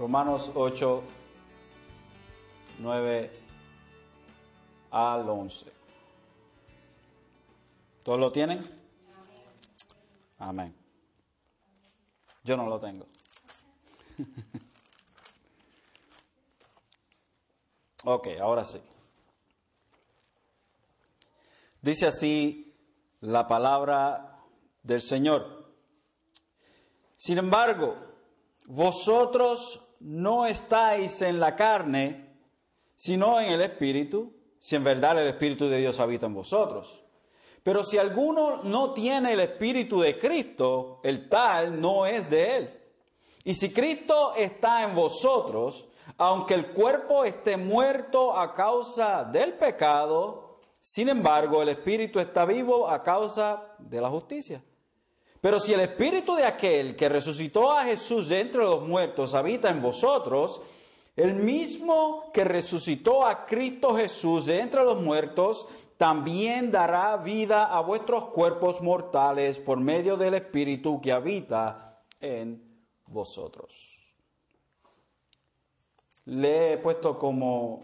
Romanos 8, 9 al 11. ¿Todos lo tienen? Amén. Yo no lo tengo. ok, ahora sí. Dice así la palabra del Señor. Sin embargo, vosotros no estáis en la carne, sino en el Espíritu, si en verdad el Espíritu de Dios habita en vosotros. Pero si alguno no tiene el Espíritu de Cristo, el tal no es de él. Y si Cristo está en vosotros, aunque el cuerpo esté muerto a causa del pecado, sin embargo el Espíritu está vivo a causa de la justicia. Pero si el Espíritu de aquel que resucitó a Jesús de entre los muertos habita en vosotros, el mismo que resucitó a Cristo Jesús de entre los muertos, también dará vida a vuestros cuerpos mortales por medio del Espíritu que habita en vosotros. Le he puesto como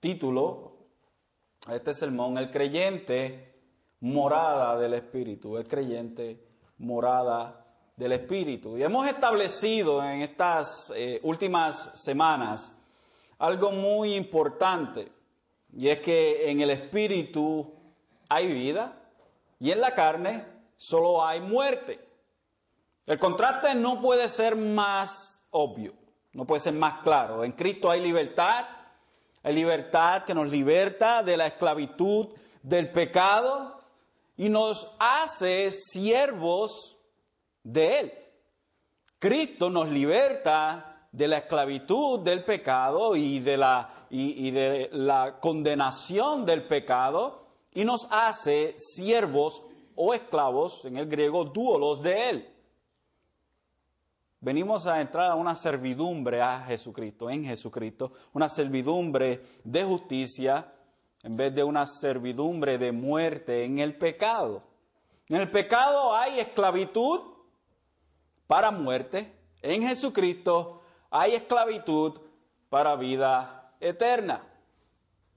título a este sermón, el creyente morada del Espíritu, el creyente morada del Espíritu. Y hemos establecido en estas eh, últimas semanas algo muy importante y es que en el espíritu hay vida y en la carne solo hay muerte. El contraste no puede ser más obvio, no puede ser más claro. En Cristo hay libertad, hay libertad que nos liberta de la esclavitud del pecado y nos hace siervos de Él. Cristo nos liberta de la esclavitud del pecado y de la, y, de la condenación del pecado y nos hace siervos o esclavos, en el griego, duolos de Él. Venimos a entrar a una servidumbre a Jesucristo, en Jesucristo, una servidumbre de justicia en vez de una servidumbre de muerte en el pecado. En el pecado hay esclavitud para muerte, en Jesucristo hay esclavitud para vida eterna.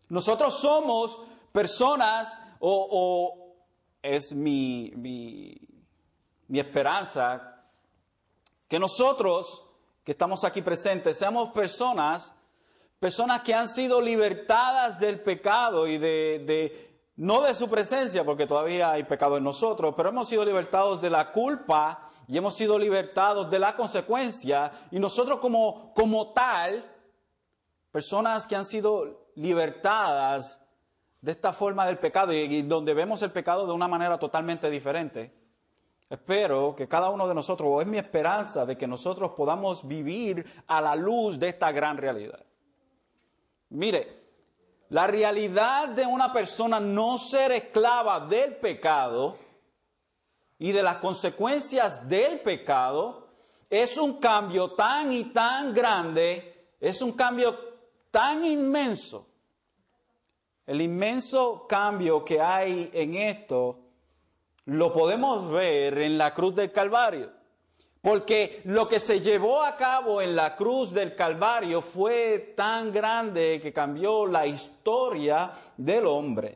Nosotros somos personas, o, es mi, mi, esperanza, que nosotros que estamos aquí presentes seamos personas, personas que han sido libertadas del pecado y de, no de su presencia, porque todavía hay pecado en nosotros, pero hemos sido libertados de la culpa y hemos sido libertados de la consecuencia y nosotros como, como tal, personas que han sido libertadas de esta forma del pecado y, donde vemos el pecado de una manera totalmente diferente. Espero que cada uno de nosotros, o es mi esperanza de que nosotros podamos vivir a la luz de esta gran realidad. Mire, la realidad de una persona no ser esclava del pecado y de las consecuencias del pecado es un cambio tan y tan grande, es un cambio tan inmenso. El inmenso cambio que hay en esto lo podemos ver en la cruz del Calvario. Porque lo que se llevó a cabo en la cruz del Calvario fue tan grande que cambió la historia del hombre.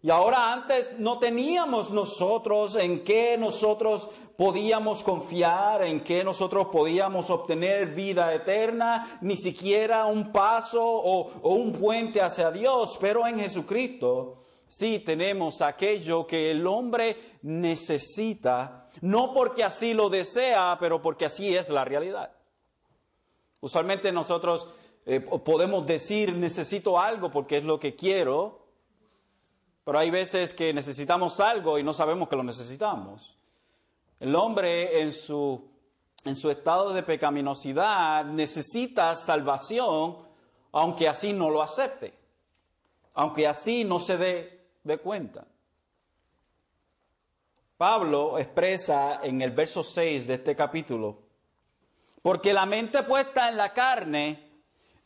Y ahora antes no teníamos nosotros en qué nosotros podíamos confiar, en qué nosotros podíamos obtener vida eterna, ni siquiera un paso o, o un puente hacia Dios, pero en Jesucristo sí tenemos aquello que el hombre necesita, no porque así lo desea, pero porque así es la realidad. Usualmente nosotros eh, podemos decir necesito algo porque es lo que quiero, pero hay veces que necesitamos algo y no sabemos que lo necesitamos. El hombre en su, en su estado de pecaminosidad necesita salvación, aunque así no lo acepte, aunque así no se dé de cuenta. Pablo expresa en el verso 6 de este capítulo, porque la mente puesta en la carne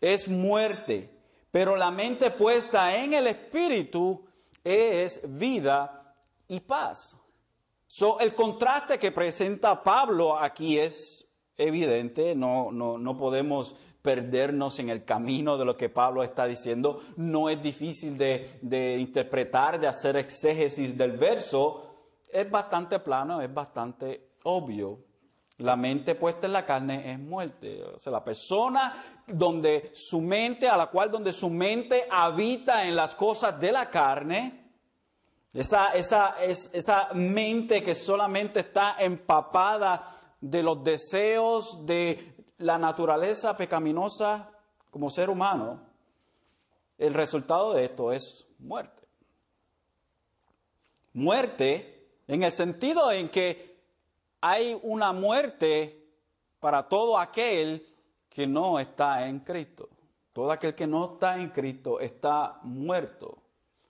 es muerte, pero la mente puesta en el espíritu es vida y paz. So, el contraste que presenta Pablo aquí es evidente, no, no, no podemos perdernos en el camino de lo que Pablo está diciendo. No es difícil de, interpretar, de hacer exégesis del verso. Es bastante plano, es bastante obvio. La mente puesta en la carne es muerte. O sea, la persona donde su mente, a la cual donde su mente habita en las cosas de la carne, esa, esa, es, esa mente que solamente está empapada de los deseos de la naturaleza pecaminosa como ser humano, el resultado de esto es muerte. Muerte en el sentido en que hay una muerte para todo aquel que no está en Cristo. Todo aquel que no está en Cristo está muerto.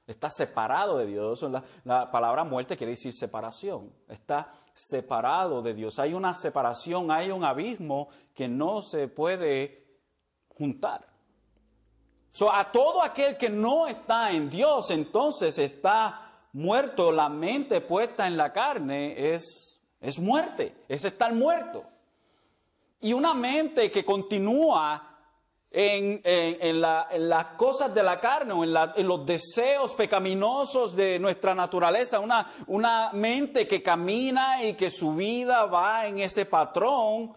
Está separado de Dios. La, la, palabra muerte quiere decir separación. Está separado de Dios. Hay una separación, hay un abismo que no se puede juntar. So, a todo aquel que no está en Dios, entonces está muerto. La mente puesta en la carne es, es muerte, es estar muerto. Y una mente que continúa en, las cosas de la carne o en, los deseos pecaminosos de nuestra naturaleza, una, una mente que camina y que su vida va en ese patrón,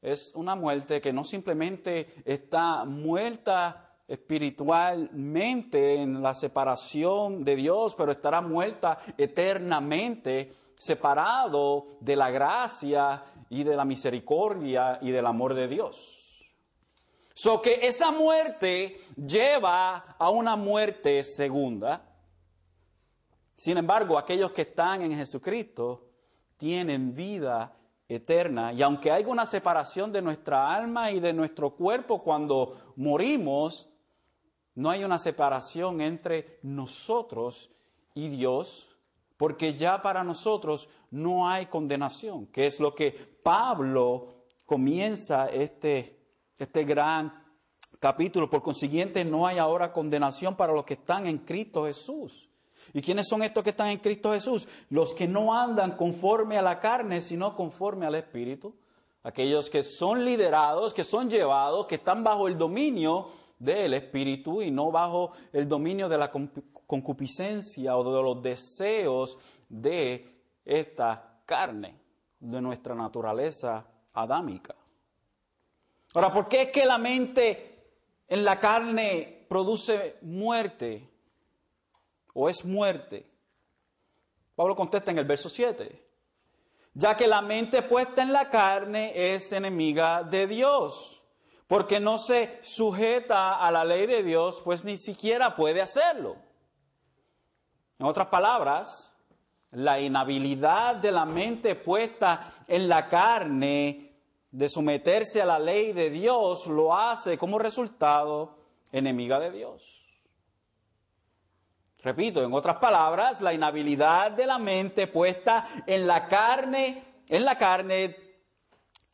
es una muerte que no simplemente está muerta espiritualmente en la separación de Dios, pero estará muerta eternamente separado de la gracia y de la misericordia y del amor de Dios. So que esa muerte lleva a una muerte segunda. Sin embargo, aquellos que están en Jesucristo tienen vida eterna. Y aunque hay una separación de nuestra alma y de nuestro cuerpo cuando morimos, no hay una separación entre nosotros y Dios, porque ya para nosotros no hay condenación, que es lo que Pablo comienza este este gran capítulo. Por consiguiente, no hay ahora condenación para los que están en Cristo Jesús. ¿Y quiénes son estos que están en Cristo Jesús? Los que no andan conforme a la carne, sino conforme al Espíritu. Aquellos que son liderados, que son llevados, que están bajo el dominio del Espíritu y no bajo el dominio de la concupiscencia o de los deseos de esta carne, de nuestra naturaleza adámica. Ahora, ¿por qué es que la mente en la carne produce muerte? ¿O es muerte? Pablo contesta en el verso 7. Ya que la mente puesta en la carne es enemiga de Dios, porque no se sujeta a la ley de Dios, pues ni siquiera puede hacerlo. En otras palabras, la inhabilidad de la mente puesta en la carne de someterse a la ley de Dios lo hace como resultado enemiga de Dios. Repito, en otras palabras, la inhabilidad de la mente puesta en la carne, en la carne,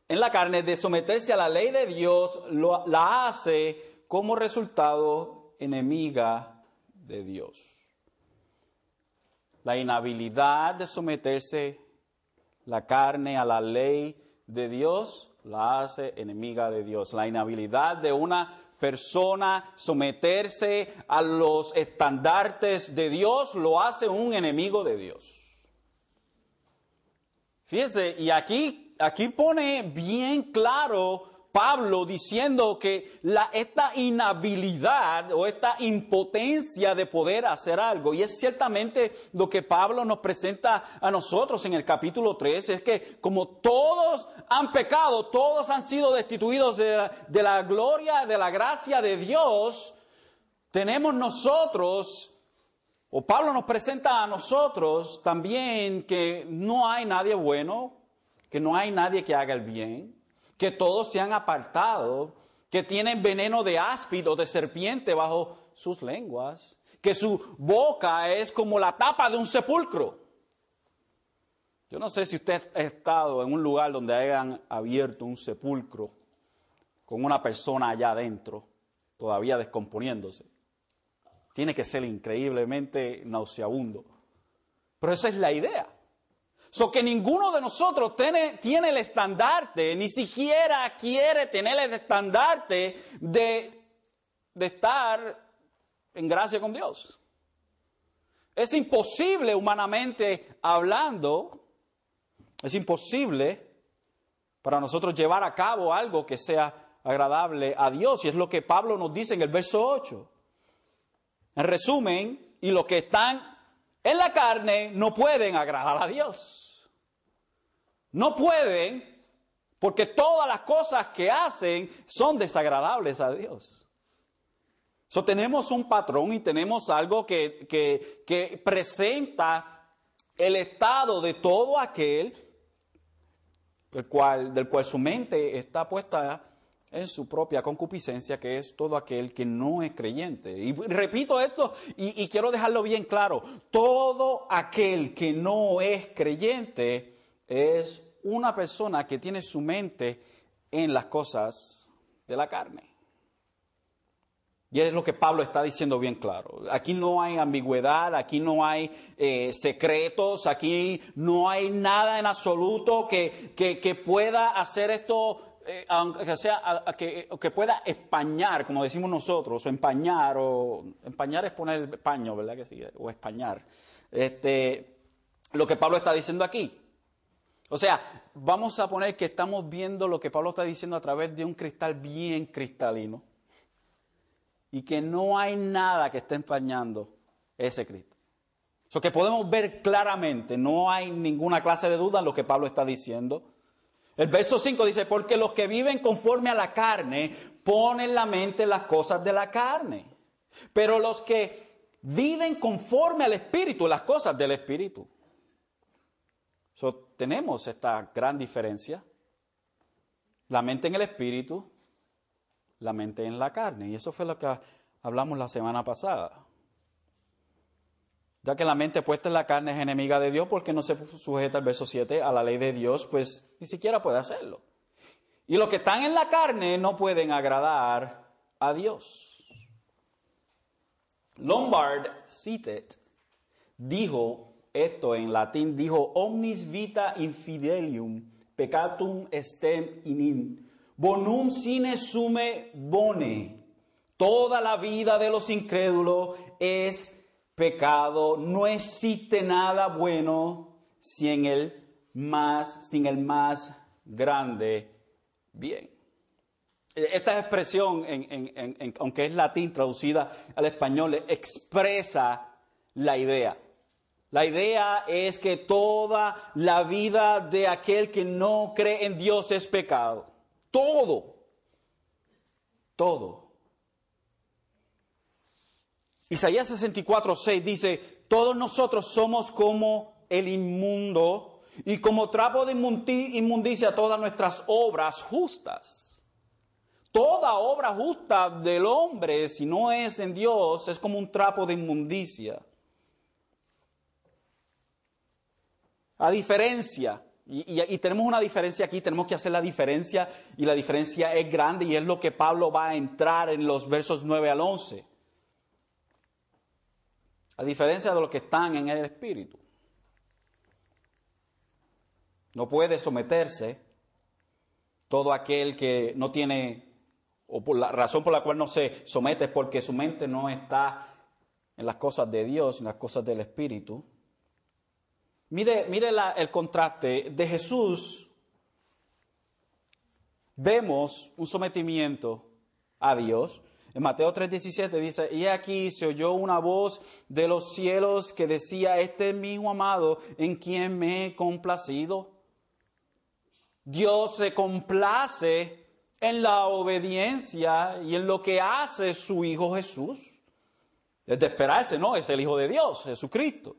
en la carne de someterse a la ley de Dios, la hace como resultado enemiga de Dios. La inhabilidad de someterse la carne a la ley de Dios la hace enemiga de Dios. La inhabilidad de una persona someterse a los estandartes de Dios lo hace un enemigo de Dios. Fíjense, y aquí, aquí pone bien claro Pablo diciendo que esta inhabilidad o esta impotencia de poder hacer algo, y es ciertamente lo que Pablo nos presenta a nosotros en el capítulo 3, es que como todos han pecado, todos han sido destituidos de la gloria, de la gracia de Dios, tenemos nosotros o Pablo nos presenta a nosotros también que no hay nadie bueno, que no hay nadie que haga el bien, que todos se han apartado, que tienen veneno de áspid o de serpiente bajo sus lenguas, que su boca es como la tapa de un sepulcro. Yo no sé si usted ha estado en un lugar donde hayan abierto un sepulcro con una persona allá adentro, todavía descomponiéndose. Tiene que ser increíblemente nauseabundo. Pero esa es la idea. So que ninguno de nosotros tiene, el estandarte, ni siquiera quiere tener el estandarte de, de estar en gracia con Dios. Es imposible humanamente hablando, es imposible para nosotros llevar a cabo algo que sea agradable a Dios. Y es lo que Pablo nos dice en el verso 8. En resumen, y los que están en la carne no pueden agradar a Dios. No pueden porque todas las cosas que hacen son desagradables a Dios. So, tenemos un patrón y tenemos algo que, que presenta el estado de todo aquel el cual, del cual su mente está puesta en su propia concupiscencia, que es todo aquel que no es creyente. Y repito esto y, quiero dejarlo bien claro, todo aquel que no es creyente es una persona que tiene su mente en las cosas de la carne. Y es lo que Pablo está diciendo bien claro. Aquí no hay ambigüedad, aquí no hay eh, secretos, aquí no hay nada en absoluto que, que pueda hacer esto eh, aunque sea, que, que, pueda españar, como decimos nosotros, o empañar, o empañar es poner el paño, ¿verdad? O españar. Este, lo que Pablo está diciendo aquí. O sea, vamos a poner que estamos viendo lo que Pablo está diciendo a través de un cristal bien cristalino y que no hay nada que esté empañando ese cristal. O que podemos ver claramente, no hay ninguna clase de duda en lo que Pablo está diciendo. El verso 5 dice, porque los que viven conforme a la carne ponen la mente en las cosas de la carne. Pero los que viven conforme al Espíritu, las cosas del Espíritu. Tenemos esta gran diferencia. La mente en el Espíritu, la mente en la carne. Y eso fue lo que hablamos la semana pasada. Ya que la mente puesta en la carne es enemiga de Dios porque no se sujeta al verso 7 a la ley de Dios, pues ni siquiera puede hacerlo. Y los que están en la carne no pueden agradar a Dios. Lombard Citet dijo esto en latín, dijo omnis vita infidelium peccatum estem in bonum sine sume bone. Toda la vida de los incrédulos es pecado, no existe nada bueno sin el más, sin el más grande bien. Esta expresión, aunque es latín traducida al español, expresa la idea. La idea es que toda la vida de aquel que no cree en Dios es pecado. Todo. Todo. Isaías 64, 6 dice, todos nosotros somos como el inmundo y como trapo de inmundicia todas nuestras obras justas. Toda obra justa del hombre, si no es en Dios, es como un trapo de inmundicia. A diferencia, y, tenemos una diferencia aquí, tenemos que hacer la diferencia, y la diferencia es grande, y es lo que Pablo va a entrar en los versos 9 al 11 a diferencia de los que están en el Espíritu. No puede someterse todo aquel que no tiene, o por la razón por la cual no se somete es porque su mente no está en las cosas de Dios, en las cosas del Espíritu. Mire, mire el contraste de Jesús. Vemos un sometimiento a Dios, en Mateo 3:17 dice, y aquí se oyó una voz de los cielos que decía, este es mi hijo amado en quien me he complacido. Dios se complace en la obediencia y en lo que hace su Hijo Jesús. Es de esperarse, ¿no? Es el Hijo de Dios, Jesucristo.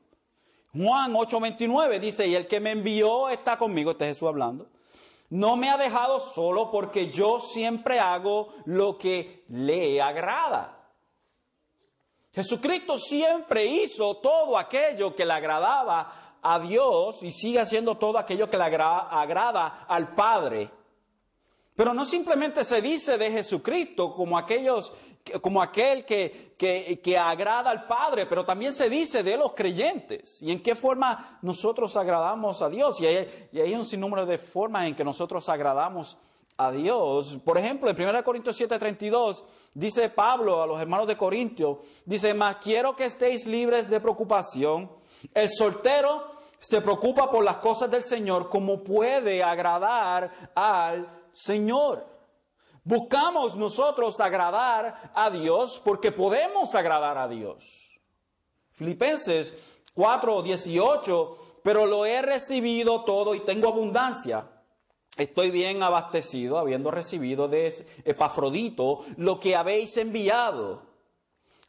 Juan 8:29 dice, y el que me envió está conmigo, este es Jesús hablando no me ha dejado solo porque yo siempre hago lo que le agrada. Jesucristo siempre hizo todo aquello que le agradaba a Dios y sigue haciendo todo aquello que le agrada al Padre. Pero no simplemente se dice de Jesucristo como aquellos, como aquel que, que, agrada al Padre, pero también se dice de los creyentes y en qué forma nosotros agradamos a Dios. Y hay, y hay un sinnúmero de formas en que nosotros agradamos a Dios. Por ejemplo, en 1 Corintios 7:32 dice Pablo a los hermanos de Corintio, dice, mas quiero que estéis libres de preocupación. El soltero se preocupa por las cosas del Señor como puede agradar al Señor. Buscamos nosotros agradar a Dios porque podemos agradar a Dios. Filipenses 4, 18, pero lo he recibido todo y tengo abundancia. Estoy bien abastecido, habiendo recibido de Epafrodito lo que habéis enviado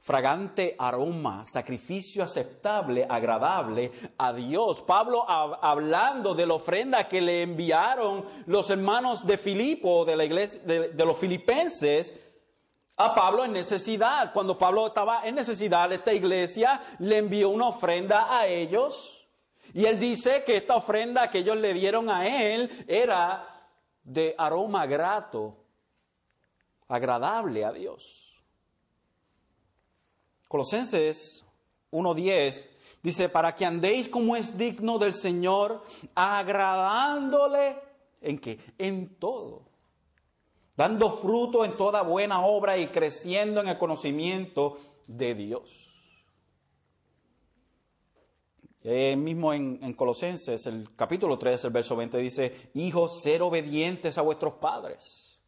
fragante aroma, sacrificio aceptable, agradable a Dios. Pablo hablando de la ofrenda que le enviaron los hermanos de Filipo, de la iglesia, de, los filipenses, a Pablo en necesidad. Cuando Pablo estaba en necesidad, esta iglesia le envió una ofrenda a ellos. Y él dice que esta ofrenda que ellos le dieron a él era de aroma grato, agradable a Dios. Colosenses 1.10 dice, para que andéis como es digno del Señor, agradándole en qué? En todo. Dando fruto en toda buena obra y creciendo en el conocimiento de Dios. Eh, mismo en, en, Colosenses, el capítulo 3, el verso 20 dice, hijos, ser obedientes a vuestros padres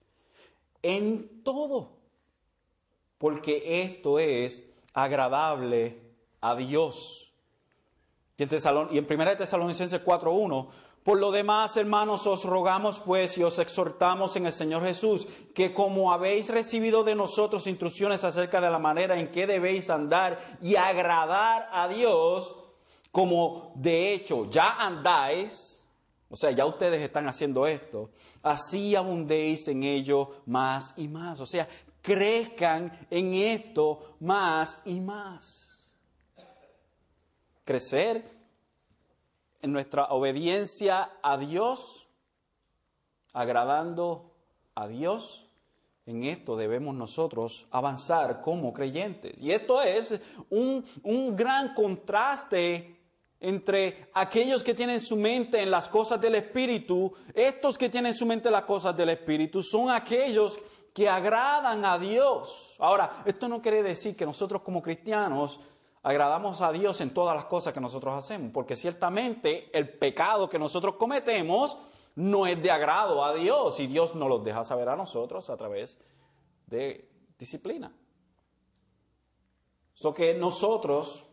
en todo, porque esto es agradable a Dios. Y en, y en 1 Tesalonicenses 4.1, por lo demás, hermanos, os rogamos pues y os exhortamos en el Señor Jesús, que como habéis recibido de nosotros instrucciones acerca de la manera en que debéis andar y agradar a Dios, como de hecho ya andáis, o sea, ya ustedes están haciendo esto, así abundéis en ello más y más. O sea, crezcan en esto más y más. Crecer en nuestra obediencia a Dios, agradando a Dios. En esto debemos nosotros avanzar como creyentes. Y esto es un, un gran contraste entre aquellos que tienen su mente en las cosas del Espíritu, estos que tienen su mente en las cosas del Espíritu, son aquellos que agradan a Dios. Ahora, esto no quiere decir que nosotros como cristianos agradamos a Dios en todas las cosas que nosotros hacemos, porque ciertamente el pecado que nosotros cometemos no es de agrado a Dios y Dios nos lo deja saber a nosotros a través de disciplina. So que nosotros,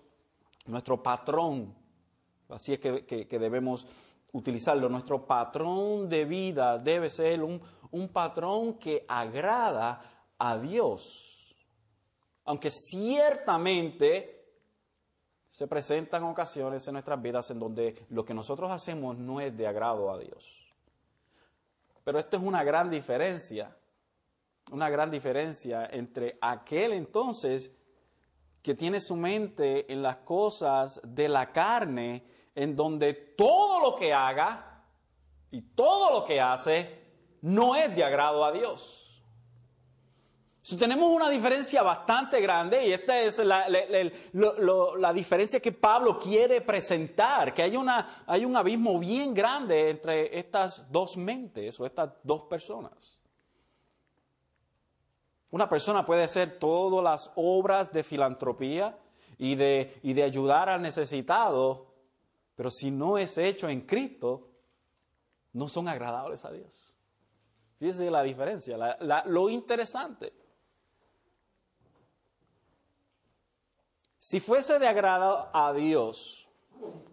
nuestro patrón, así es que, que debemos utilizarlo, nuestro patrón de vida debe ser un, un patrón que agrada a Dios. Aunque ciertamente se presentan ocasiones en nuestras vidas en donde lo que nosotros hacemos no es de agrado a Dios. Pero esto es una gran diferencia, una gran diferencia entre aquel entonces que tiene su mente en las cosas de la carne, en donde todo lo que haga y todo lo que hace no es de agrado a Dios. tenemos una diferencia bastante grande y esta es la, la, diferencia que Pablo quiere presentar, que hay, una, hay un abismo bien grande entre estas dos mentes o estas dos personas. Una persona puede hacer todas las obras de filantropía y de, y de ayudar al necesitado, pero si no es hecho en Cristo, no son agradables a Dios. Fíjese la diferencia, lo interesante. Si fuese de agrado a Dios,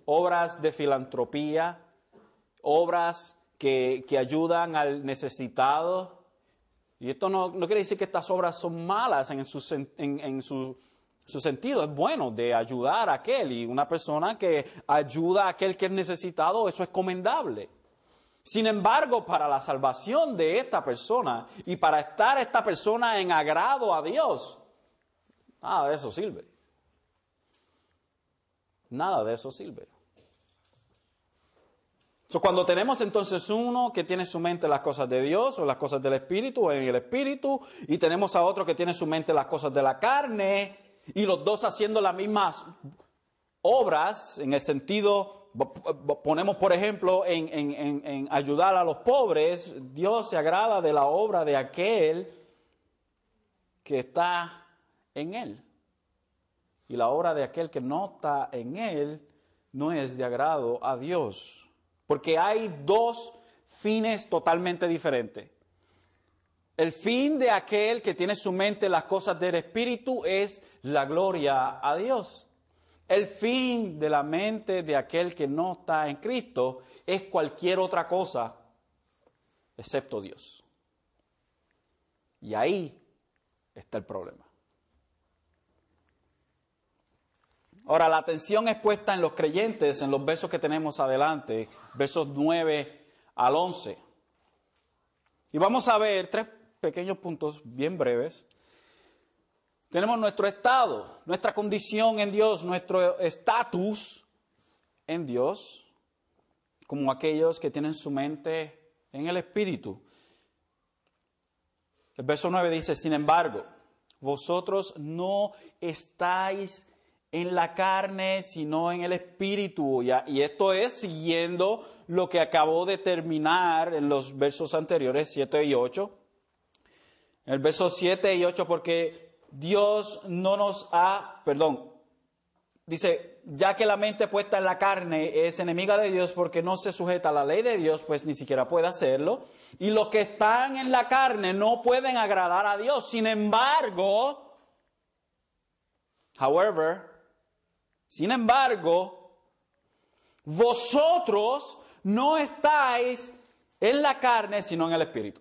obras de filantropía, obras que, ayudan al necesitado, y esto no, quiere decir que estas obras son malas en, su, en su, su, sentido, es bueno de ayudar a aquel, y una persona que ayuda a aquel que es necesitado, eso es comendable. Sin embargo, para la salvación de esta persona y para estar esta persona en agrado a Dios, nada de eso sirve. Nada de eso sirve. So, cuando tenemos entonces uno que tiene su mente las cosas de Dios o las cosas del Espíritu o en el Espíritu, y tenemos a otro que tiene su mente las cosas de la carne, y los dos haciendo las mismas obras, en el sentido, ponemos por ejemplo en, en ayudar a los pobres, Dios se agrada de la obra de aquel que está en él. Y la obra de aquel que no está en él no es de agrado a Dios. Porque hay dos fines totalmente diferentes. El fin de aquel que tiene su mente las cosas del Espíritu es la gloria a Dios. El fin de la mente de aquel que no está en Cristo es cualquier otra cosa excepto Dios. Y ahí está el problema. Ahora, la atención es puesta en los creyentes, en los versos que tenemos adelante, versos 9 al 11. Y vamos a ver tres pequeños puntos bien breves. Tenemos nuestro estado, nuestra condición en Dios, nuestro estatus en Dios, como aquellos que tienen su mente en el Espíritu. El verso 9 dice, sin embargo, vosotros no estáis en la carne, sino en el espíritu. Y esto es siguiendo lo que acabó de terminar en los versos anteriores, 7 y 8. En el verso 7 y 8, porque Dios no nos ha, perdón, dice, ya que la mente puesta en la carne es enemiga de Dios porque no se sujeta a la ley de Dios, pues ni siquiera puede hacerlo. Y los que están en la carne no pueden agradar a Dios. Sin embargo, however, sin embargo, vosotros no estáis en la carne, sino en el Espíritu.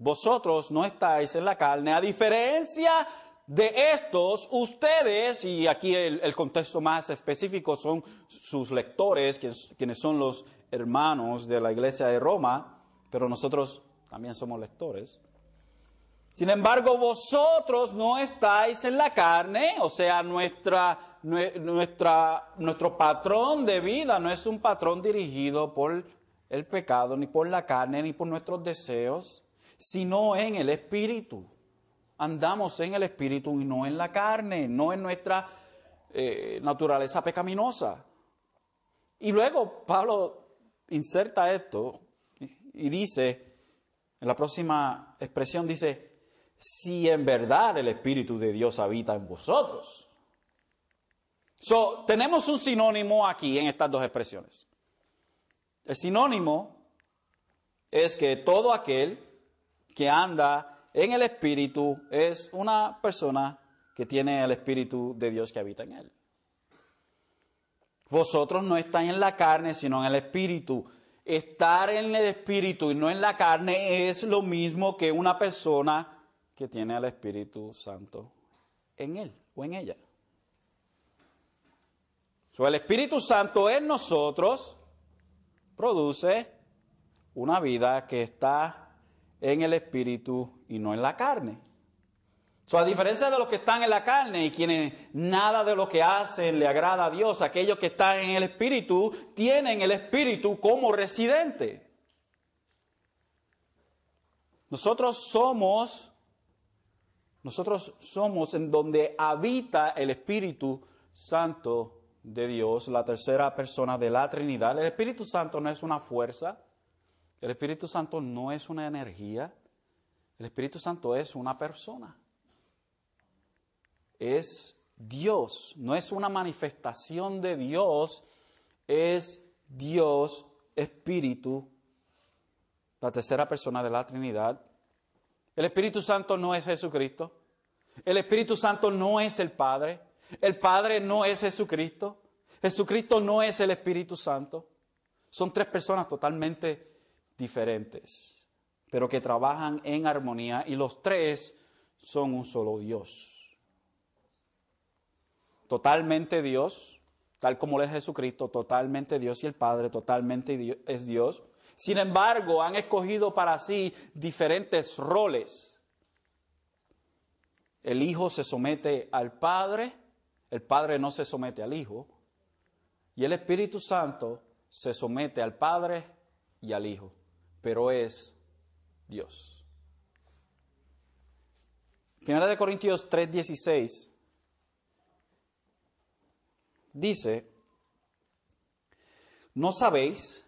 Vosotros no estáis en la carne, a diferencia de estos, ustedes, y aquí el, contexto más específico son sus lectores, quienes son los hermanos de la iglesia de Roma, pero nosotros también somos lectores. Sin embargo, vosotros no estáis en la carne, o sea, nuestra, nuestro patrón de vida no es un patrón dirigido por el pecado, ni por la carne, ni por nuestros deseos, sino en el Espíritu. Andamos en el Espíritu y no en la carne, no en nuestra eh, naturaleza pecaminosa. Y luego Pablo inserta esto y dice, en la próxima expresión dice, si en verdad el Espíritu de Dios habita en vosotros. So, tenemos un sinónimo aquí en estas dos expresiones. El sinónimo es que todo aquel que anda en el Espíritu es una persona que tiene el Espíritu de Dios que habita en él. Vosotros no estáis en la carne, sino en el Espíritu. Estar en el Espíritu y no en la carne es lo mismo que una persona que tiene al Espíritu Santo en él o en ella. So, el Espíritu Santo en nosotros produce una vida que está en el Espíritu y no en la carne. A diferencia de los que están en la carne y quienes nada de lo que hacen le agrada a Dios, aquellos que están en el Espíritu tienen el Espíritu como residente. Nosotros somos nosotros somos en donde habita el Espíritu Santo de Dios, la tercera persona de la Trinidad. El Espíritu Santo no es una fuerza, el Espíritu Santo no es una energía, el Espíritu Santo es una persona. Es Dios, no es una manifestación de Dios, es Dios Espíritu, la tercera persona de la Trinidad, el Espíritu Santo no es Jesucristo. El Espíritu Santo no es el Padre. El Padre no es Jesucristo. Jesucristo no es el Espíritu Santo. Son tres personas totalmente diferentes, pero que trabajan en armonía y los tres son un solo Dios. Totalmente Dios, tal como es Jesucristo, totalmente Dios y el Padre totalmente es Dios. Sin embargo, han escogido para sí diferentes roles. El Hijo se somete al Padre, el Padre no se somete al Hijo, y el Espíritu Santo se somete al Padre y al Hijo, pero es Dios. Primera de Corintios 3:16 dice, ¿no sabéis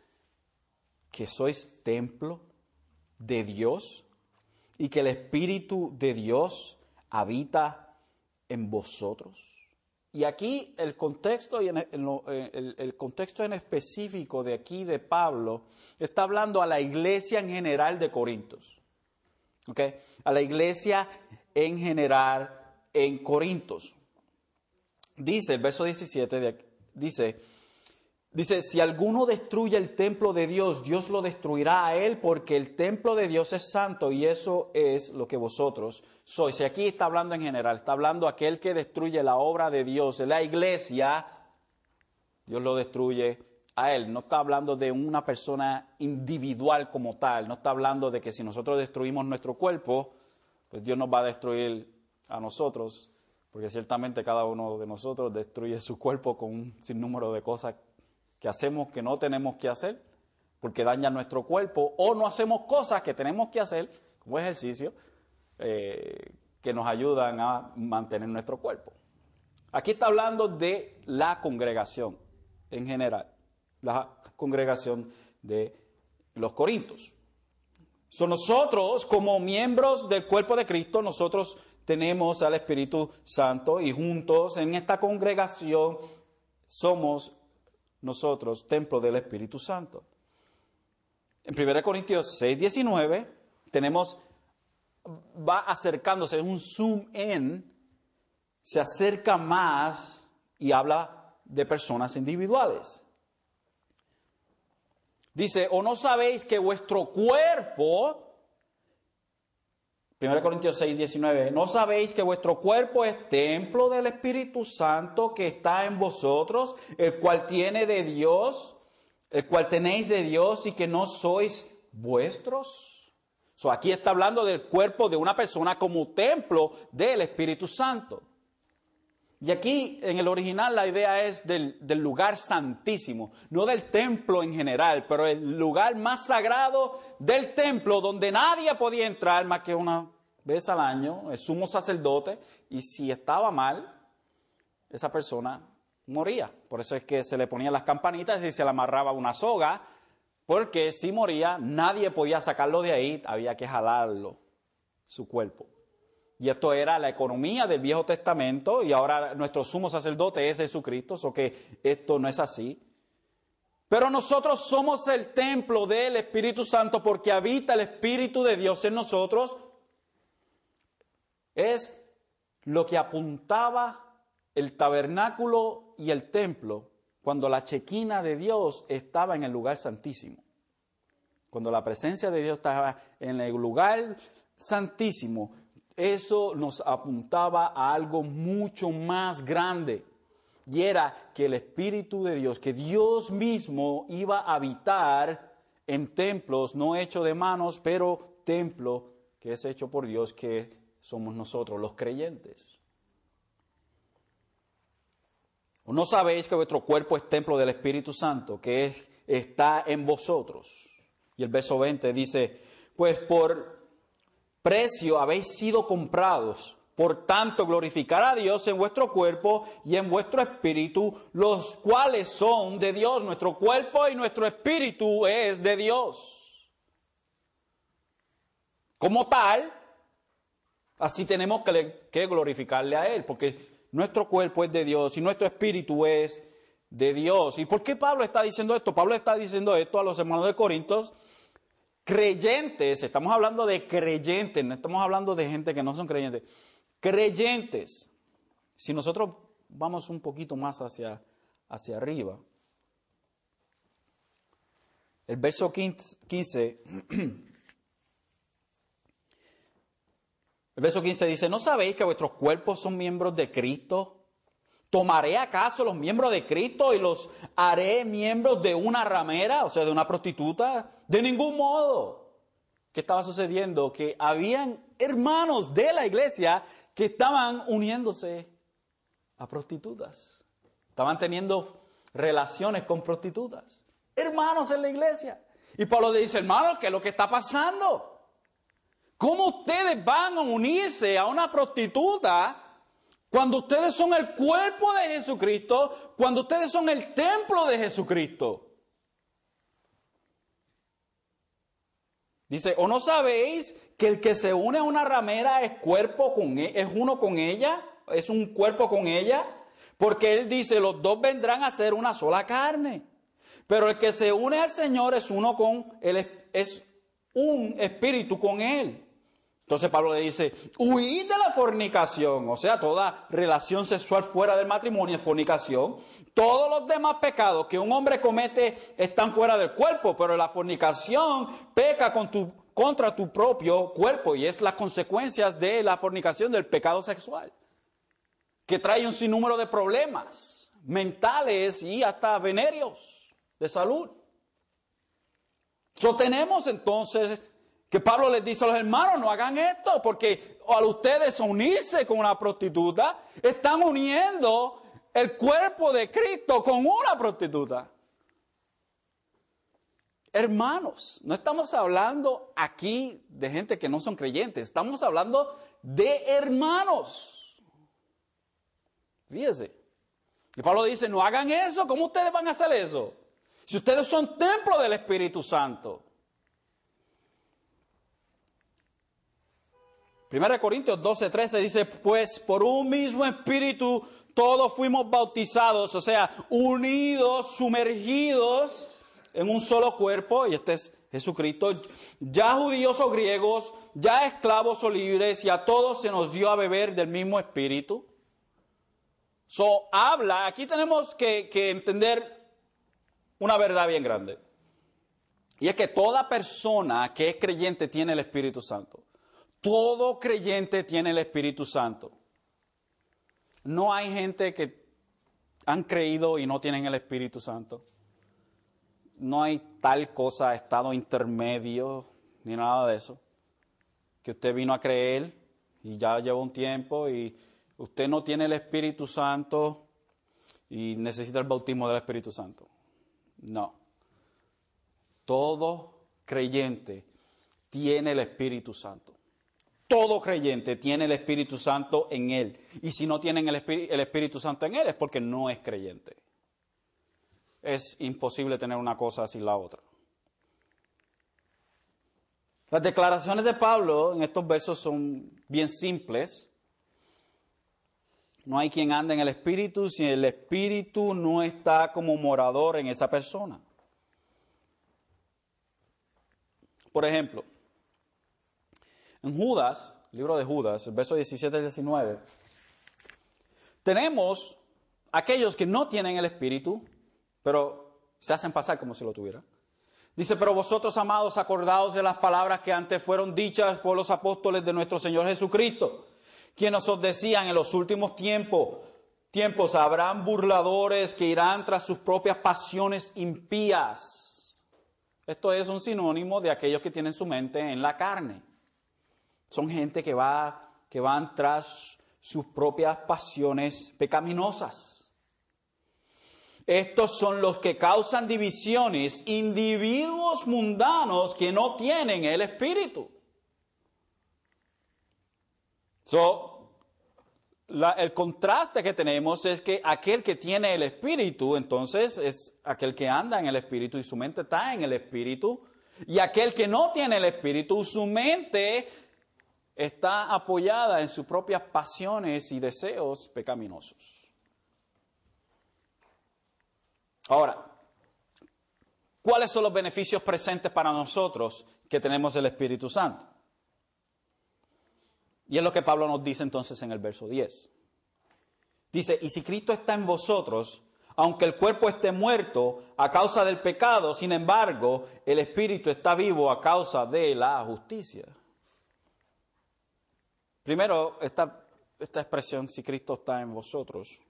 que sois templo de Dios y que el Espíritu de Dios habita en vosotros? Y aquí el contexto, y en el, contexto en específico de aquí de Pablo está hablando a la iglesia en general de Corintios. A la iglesia en general en Corintios. Dice el verso 17, de, dice, Dice, si alguno destruye el templo de Dios, Dios lo destruirá a él porque el templo de Dios es santo y eso es lo que vosotros sois. Y aquí está hablando en general, está hablando aquel que destruye la obra de Dios, la iglesia, Dios lo destruye a él. No está hablando de una persona individual como tal, no está hablando de que si nosotros destruimos nuestro cuerpo, pues Dios nos va a destruir a nosotros, porque ciertamente cada uno de nosotros destruye su cuerpo con un sinnúmero de cosas que hacemos que no tenemos que hacer porque dañan nuestro cuerpo o no hacemos cosas que tenemos que hacer como ejercicio eh, que nos ayudan a mantener nuestro cuerpo. Aquí está hablando de la congregación en general, la congregación de los Corintios. Son nosotros como miembros del cuerpo de Cristo, nosotros tenemos al Espíritu Santo y juntos en esta congregación somos nosotros templo del Espíritu Santo. En 1 Corintios 6, 19 tenemos, va acercándose, es un zoom in, se acerca más y habla de personas individuales. Dice, o no sabéis que vuestro cuerpo 1 Corintios 6, 19. ¿No sabéis que vuestro cuerpo es templo del Espíritu Santo que está en vosotros, el cual tiene de Dios, el cual tenéis de Dios y que no sois vuestros? So, aquí está hablando del cuerpo de una persona como templo del Espíritu Santo. Y aquí en el original la idea es del, lugar santísimo, no del templo en general, pero el lugar más sagrado del templo donde nadie podía entrar más que una vez al año, el sumo sacerdote, y si estaba mal, esa persona moría. Por eso es que se le ponían las campanitas y se le amarraba una soga, porque si moría, nadie podía sacarlo de ahí, había que jalarlo, su cuerpo. Y esto era la economía del Viejo Testamento y ahora nuestro sumo sacerdote es Jesucristo, o que esto no es así. Pero nosotros somos el templo del Espíritu Santo porque habita el Espíritu de Dios en nosotros. Es lo que apuntaba el tabernáculo y el templo cuando la chequina de Dios estaba en el lugar santísimo. Cuando la presencia de Dios estaba en el lugar santísimo, eso nos apuntaba a algo mucho más grande. Y era que el Espíritu de Dios, que Dios mismo iba a habitar en templos no hechos de manos, pero templo que es hecho por Dios, que somos nosotros, los creyentes. ¿O no sabéis que vuestro cuerpo es templo del Espíritu Santo, que está en vosotros? Y el verso 20 dice, pues por precio habéis sido comprados. Por tanto, glorificar a Dios en vuestro cuerpo y en vuestro espíritu, los cuales son de Dios. Nuestro cuerpo y nuestro espíritu es de Dios. Como tal, así tenemos que, que glorificarle a Él, porque nuestro cuerpo es de Dios y nuestro espíritu es de Dios. ¿Y por qué Pablo está diciendo esto? Pablo está diciendo esto a los hermanos de Corintios creyentes, estamos hablando de creyentes, no estamos hablando de gente que no son creyentes, creyentes. Si nosotros vamos un poquito más hacia, hacia arriba, el verso 15, el verso 15 dice, ¿no sabéis que vuestros cuerpos son miembros de Cristo? ¿Tomaré acaso los miembros de Cristo y los haré miembros de una ramera, o sea, de una prostituta? De ningún modo. ¿Qué estaba sucediendo? Que habían hermanos de la iglesia que estaban uniéndose a prostitutas. Estaban teniendo relaciones con prostitutas. hermanos en la iglesia. Y Pablo dice, hermanos, ¿qué es lo que está pasando? ¿Cómo ustedes van a unirse a una prostituta cuando ustedes son el cuerpo de Jesucristo, cuando ustedes son el templo de Jesucristo? Dice, ¿o no sabéis que el que se une a una ramera es cuerpo con e-, es uno con ella? ¿Es un cuerpo con ella? Porque él dice, los dos vendrán a ser una sola carne. Pero el que se une al Señor es uno con él, es un espíritu con él. Entonces Pablo le dice, huid de la fornicación, o sea, toda relación sexual fuera del matrimonio es fornicación. Todos los demás pecados que un hombre comete están fuera del cuerpo, pero la fornicación peca contra tu propio cuerpo y es las consecuencias de la fornicación del pecado sexual, que trae un sinnúmero de problemas mentales y hasta venéreos de salud. Sostenemos entonces que Pablo les dice a los hermanos, no hagan esto, porque al ustedes unirse con una prostituta, están uniendo el cuerpo de Cristo con una prostituta. Hermanos, no estamos hablando aquí de gente que no son creyentes, estamos hablando de hermanos. Fíjese. Y Pablo dice, no hagan eso, ¿cómo ustedes van a hacer eso? Si ustedes son templo del Espíritu Santo. 1 Corintios 12, 13 dice, pues por un mismo espíritu todos fuimos bautizados, o sea, unidos, sumergidos en un solo cuerpo, y este es Jesucristo, ya judíos o griegos, ya esclavos o libres, y a todos se nos dio a beber del mismo espíritu. So, habla, aquí tenemos que, que entender una verdad bien grande. Y es que toda persona que es creyente tiene el Espíritu Santo. Todo creyente tiene el Espíritu Santo. No hay gente que han creído y no tienen el Espíritu Santo. No hay tal cosa, estado intermedio, ni nada de eso. Que usted vino a creer y ya lleva un tiempo y usted no tiene el Espíritu Santo y necesita el bautismo del Espíritu Santo. No. Todo creyente tiene el Espíritu Santo. Todo creyente tiene el Espíritu Santo en él. Y si no tienen el, Espíritu Santo en él es porque no es creyente. Es imposible tener una cosa sin la otra. Las declaraciones de Pablo en estos versos son bien simples. No hay quien ande en el Espíritu si el Espíritu no está como morador en esa persona. Por ejemplo, en Judas, libro de Judas, verso 17 y 19, tenemos aquellos que no tienen el Espíritu, pero se hacen pasar como si lo tuvieran. Dice, pero vosotros, amados, acordados de las palabras que antes fueron dichas por los apóstoles de nuestro Señor Jesucristo, quienes os decían en los últimos tiempos, tiempos habrán burladores que irán tras sus propias pasiones impías. Esto es un sinónimo de aquellos que tienen su mente en la carne. Son gente que, va, que van tras sus propias pasiones pecaminosas. Estos son los que causan divisiones, individuos mundanos que no tienen el Espíritu. el contraste que tenemos es que aquel que tiene el Espíritu, entonces es aquel que anda en el Espíritu y su mente está en el Espíritu. Y aquel que no tiene el Espíritu, su mente está apoyada en sus propias pasiones y deseos pecaminosos. Ahora, ¿cuáles son los beneficios presentes para nosotros que tenemos del Espíritu Santo? Y es lo que Pablo nos dice entonces en el verso 10. Dice, y si Cristo está en vosotros, aunque el cuerpo esté muerto a causa del pecado, sin embargo, el Espíritu está vivo a causa de la justicia. Primero, esta, esta expresión, si Cristo está en vosotros,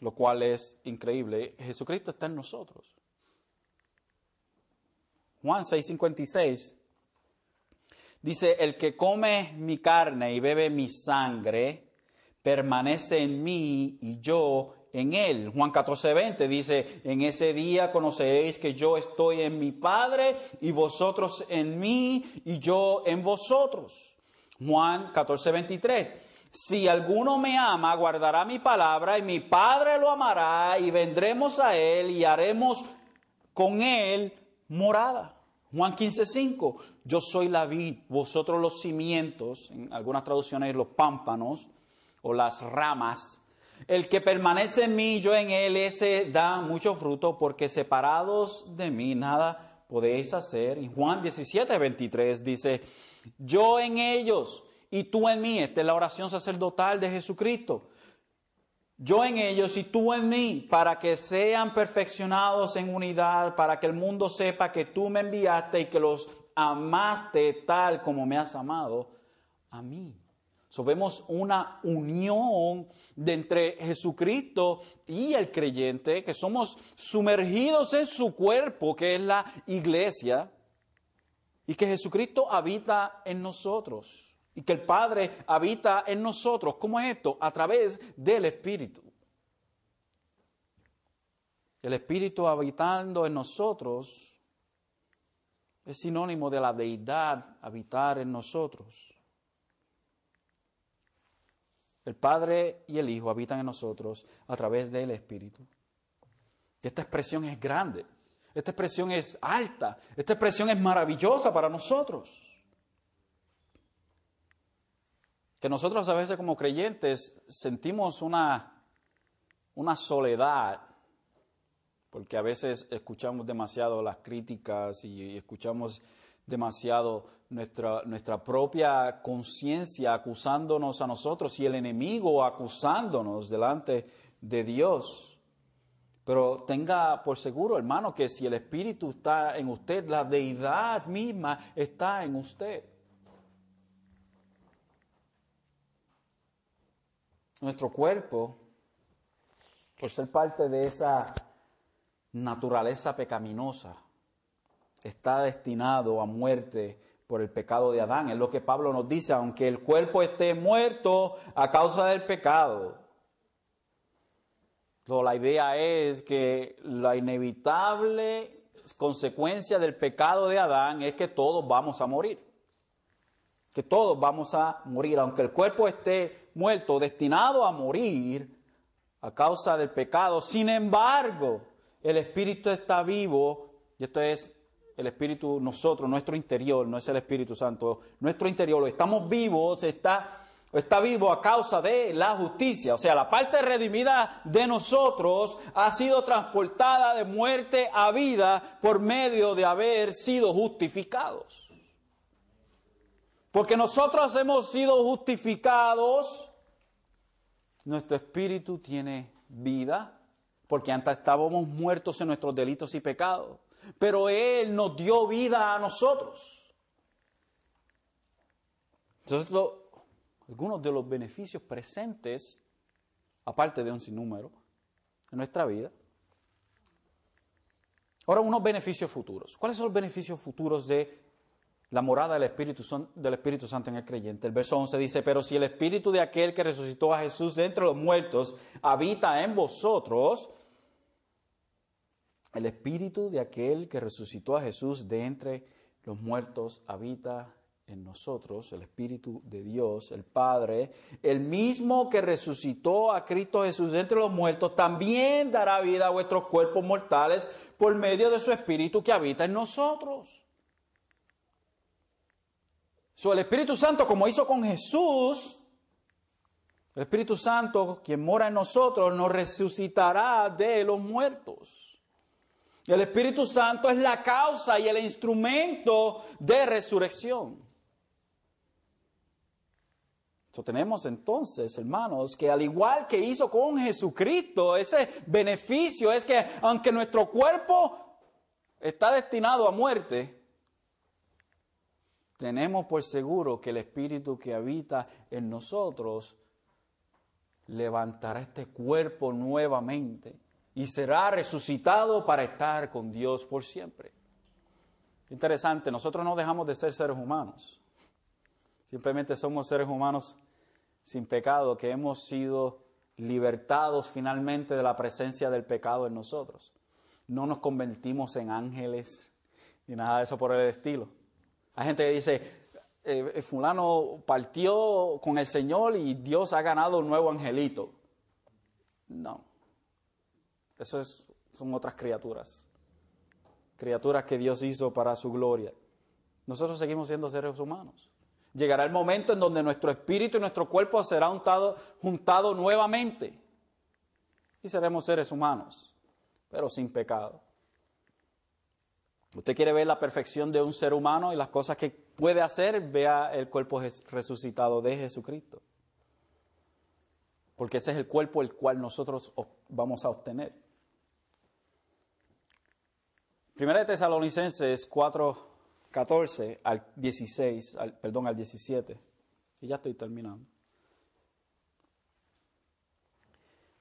lo cual es increíble, Jesucristo está en nosotros. Juan 6:56 dice, el que come mi carne y bebe mi sangre, permanece en mí y yo en Él. Juan 14, 20 dice, en ese día conoceréis que yo estoy en mi Padre y vosotros en mí y yo en vosotros. Juan 14, 23. Si alguno me ama, guardará mi palabra y mi Padre lo amará y vendremos a Él y haremos con Él morada. Juan 15, 5. Yo soy la vid, vosotros los cimientos, en algunas traducciones los pámpanos o las ramas. El que permanece en mí, yo en él, ese da mucho fruto, porque separados de mí nada podéis hacer. Y Juan 17, 23 dice, yo en ellos y tú en mí. Esta es la oración sacerdotal de Jesucristo. Yo en ellos y tú en mí, para que sean perfeccionados en unidad, para que el mundo sepa que tú me enviaste y que los amaste tal como me has amado a mí. Vemos una unión de entre Jesucristo y el creyente, que somos sumergidos en su cuerpo, que es la iglesia, y que Jesucristo habita en nosotros, y que el Padre habita en nosotros. ¿Cómo es esto? A través del Espíritu. El Espíritu habitando en nosotros es sinónimo de la deidad habitar en nosotros. El Padre y el Hijo habitan en nosotros a través del Espíritu. esta expresión es grande, esta expresión es alta, esta expresión es maravillosa para nosotros. Que nosotros a veces como creyentes sentimos una, una soledad, porque a veces escuchamos demasiado las críticas y escuchamos demasiado nuestra, nuestra propia conciencia acusándonos a nosotros y el enemigo acusándonos delante de Dios. Pero tenga por seguro, hermano, que si el Espíritu está en usted, la deidad misma está en usted. Nuestro cuerpo, por ser parte de esa naturaleza pecaminosa, está destinado a muerte por el pecado de Adán. Es lo que Pablo nos dice, aunque el cuerpo esté muerto a causa del pecado. la idea es que la inevitable consecuencia del pecado de Adán es que todos vamos a morir. Que todos vamos a morir, aunque el cuerpo esté muerto, destinado a morir a causa del pecado. Sin embargo, el espíritu está vivo, y esto es el Espíritu, nosotros, nuestro interior, no es el Espíritu Santo, nuestro interior, estamos vivos, está, está vivo a causa de la justicia. O sea, la parte redimida de nosotros ha sido transportada de muerte a vida por medio de haber sido justificados. Porque nosotros hemos sido justificados, nuestro espíritu tiene vida, porque antes estábamos muertos en nuestros delitos y pecados pero Él nos dio vida a nosotros. Entonces, algunos de los beneficios presentes, aparte de un sinnúmero, en nuestra vida. Ahora, unos beneficios futuros. ¿Cuáles son los beneficios futuros de la morada del Espíritu, del Espíritu Santo en el creyente? El verso 11 dice, pero si el Espíritu de aquel que resucitó a Jesús de entre los muertos habita en vosotros, el espíritu de aquel que resucitó a Jesús de entre los muertos habita en nosotros, el Espíritu de Dios, el Padre, el mismo que resucitó a Cristo Jesús de entre los muertos, también dará vida a vuestros cuerpos mortales por medio de su Espíritu que habita en nosotros. So, el Espíritu Santo, como hizo con Jesús, el Espíritu Santo, quien mora en nosotros, nos resucitará de los muertos. El Espíritu Santo es la causa y el instrumento de resurrección. tenemos entonces, hermanos, que al igual que hizo con Jesucristo, ese beneficio es que aunque nuestro cuerpo está destinado a muerte, tenemos por seguro que el Espíritu que habita en nosotros levantará este cuerpo nuevamente y será resucitado para estar con Dios por siempre. Interesante, nosotros no dejamos de ser seres humanos. Simplemente somos seres humanos sin pecado que hemos sido libertados finalmente de la presencia del pecado en nosotros. No nos convertimos en ángeles ni nada de eso por el estilo. Hay gente que dice, eh, fulano partió con el Señor y Dios ha ganado un nuevo angelito. No. Eso son otras criaturas. Criaturas que Dios hizo para su gloria. Nosotros seguimos siendo seres humanos. Llegará el momento en donde nuestro espíritu y nuestro cuerpo será juntado, juntado nuevamente. Y seremos seres humanos, pero sin pecado. Usted quiere ver la perfección de un ser humano y las cosas que puede hacer, vea el cuerpo resucitado de Jesucristo. Porque ese es el cuerpo el cual nosotros vamos a obtener. Primera de Tesalonicenses 4, 14 al 16, perdón, al 17. Y ya estoy terminando.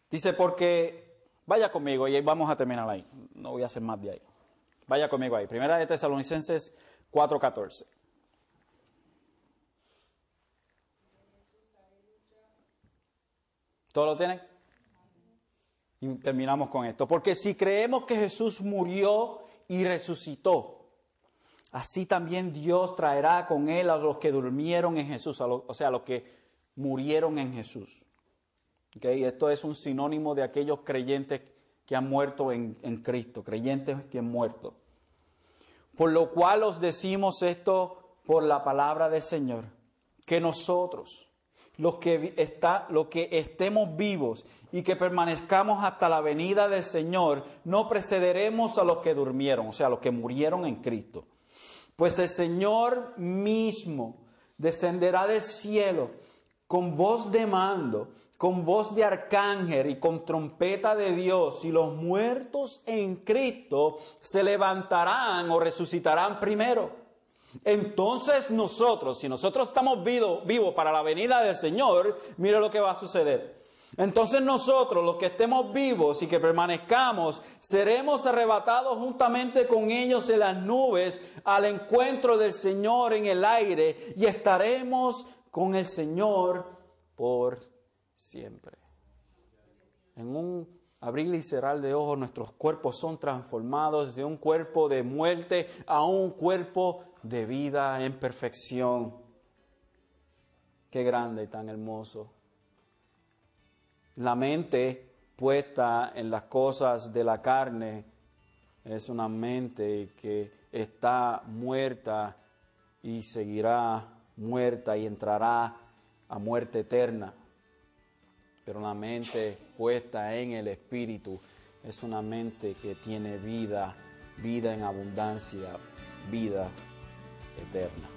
Dice, porque, vaya conmigo y vamos a terminar ahí. No voy a hacer más de ahí. Vaya conmigo ahí. Primera de Tesalonicenses 4:14. ¿Todo lo tienen? Y terminamos con esto. Porque si creemos que Jesús murió y resucitó, así también Dios traerá con él a los que durmieron en Jesús, o sea, a los que murieron en Jesús. ¿Okay? Esto es un sinónimo de aquellos creyentes que han muerto en, Cristo, creyentes que han muerto. Por lo cual os decimos esto por la palabra del Señor, que nosotros, los que, está, los que estemos vivos y que permanezcamos hasta la venida del Señor, no precederemos a los que durmieron, o sea, los que murieron en Cristo. Pues el Señor mismo descenderá del cielo con voz de mando con voz de arcángel y con trompeta de Dios, y los muertos en Cristo se levantarán o resucitarán primero. Entonces nosotros, si nosotros estamos vivos para la venida del Señor, mire lo que va a suceder. Entonces nosotros, los que estemos vivos y que permanezcamos, seremos arrebatados juntamente con ellos en las nubes al encuentro del Señor en el aire y estaremos con el Señor por siempre. En un abrir y cerrar de ojos nuestros cuerpos son transformados de un cuerpo de muerte a un cuerpo de vida en perfección. Qué grande y tan hermoso. La mente puesta en las cosas de la carne es una mente que está muerta y seguirá muerta y entrará a muerte eterna pero la mente puesta en el Espíritu es una mente que tiene vida, vida en abundancia, vida eterna.